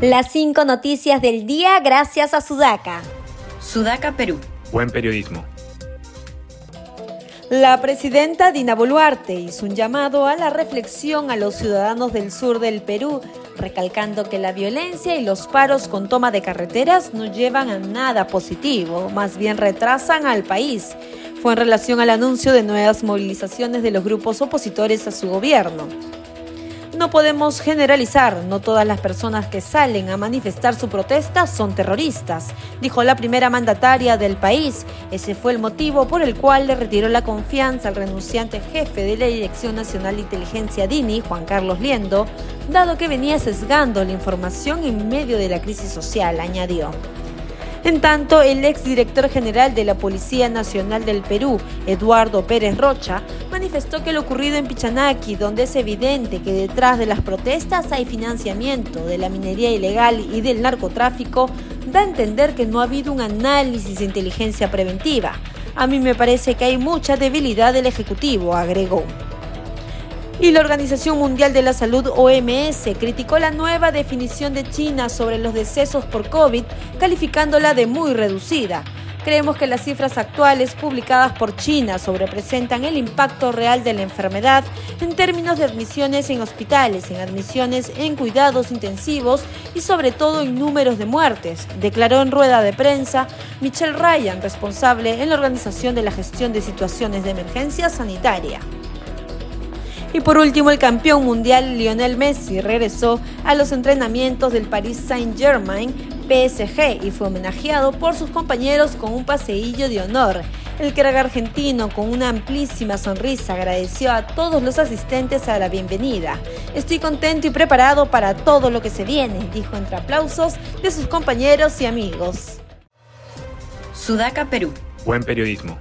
Las cinco noticias del día gracias a Sudaca. Sudaca, Perú. Buen periodismo. La presidenta Dina Boluarte hizo un llamado a la reflexión a los ciudadanos del sur del Perú, recalcando que la violencia y los paros con toma de carreteras no llevan a nada positivo, más bien retrasan al país. Fue en relación al anuncio de nuevas movilizaciones de los grupos opositores a su gobierno. No podemos generalizar, no todas las personas que salen a manifestar su protesta son terroristas, dijo la primera mandataria del país. Ese fue el motivo por el cual le retiró la confianza al renunciante jefe de la Dirección Nacional de Inteligencia DINI, Juan Carlos Liendo, dado que venía sesgando la información en medio de la crisis social, añadió. En tanto, el exdirector general de la Policía Nacional del Perú, Eduardo Pérez Rocha, manifestó que lo ocurrido en Pichanaki, donde es evidente que detrás de las protestas hay financiamiento de la minería ilegal y del narcotráfico, da a entender que no ha habido un análisis de inteligencia preventiva. A mí me parece que hay mucha debilidad del Ejecutivo, agregó. Y la Organización Mundial de la Salud OMS criticó la nueva definición de China sobre los decesos por COVID, calificándola de muy reducida. Creemos que las cifras actuales publicadas por China sobrepresentan el impacto real de la enfermedad en términos de admisiones en hospitales, en admisiones en cuidados intensivos y sobre todo en números de muertes, declaró en rueda de prensa Michelle Ryan, responsable en la Organización de la Gestión de Situaciones de Emergencia Sanitaria. Y por último, el campeón mundial Lionel Messi regresó a los entrenamientos del Paris Saint-Germain PSG y fue homenajeado por sus compañeros con un paseillo de honor. El crack argentino, con una amplísima sonrisa, agradeció a todos los asistentes a la bienvenida. Estoy contento y preparado para todo lo que se viene, dijo entre aplausos de sus compañeros y amigos. Sudaca, Perú. Buen periodismo.